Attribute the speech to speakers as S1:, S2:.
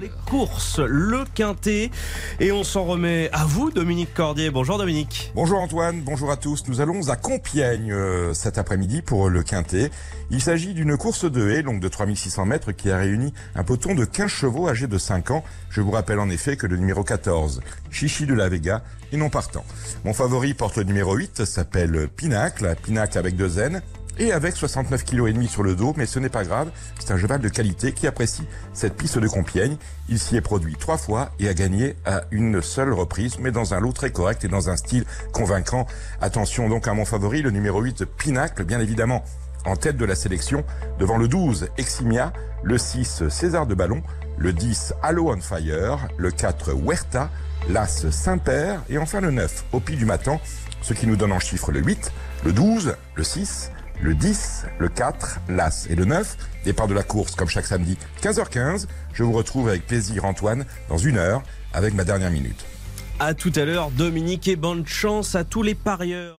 S1: Les courses, le quintet, et on s'en remet à vous, Dominique Cordier. Bonjour Dominique.
S2: Bonjour Antoine, bonjour à tous. Nous allons à Compiègne euh, cet après-midi pour le quintet. Il s'agit d'une course de haie longue de 3600 mètres qui a réuni un peloton de 15 chevaux âgés de 5 ans. Je vous rappelle en effet que le numéro 14, Chichi de la Vega, est non partant. Mon favori porte le numéro 8, s'appelle Pinacle, Pinacle avec deux N et avec 69 kg sur le dos, mais ce n'est pas grave, c'est un cheval de qualité qui apprécie cette piste de Compiègne. Il s'y est produit trois fois et a gagné à une seule reprise, mais dans un lot très correct et dans un style convaincant. Attention donc à mon favori, le numéro 8, Pinacle, bien évidemment en tête de la sélection, devant le 12, Eximia, le 6, César de Ballon, le 10, Halo on Fire, le 4, Huerta, l'As Saint-Père et enfin le 9, Opi du Matin, ce qui nous donne en chiffre le 8, le 12, le 6, le 10, le 4, l'As et le 9. Départ de la course comme chaque samedi, 15h15. Je vous retrouve avec plaisir Antoine dans une heure avec ma dernière minute.
S1: À tout à l'heure, Dominique, et bonne chance à tous les parieurs.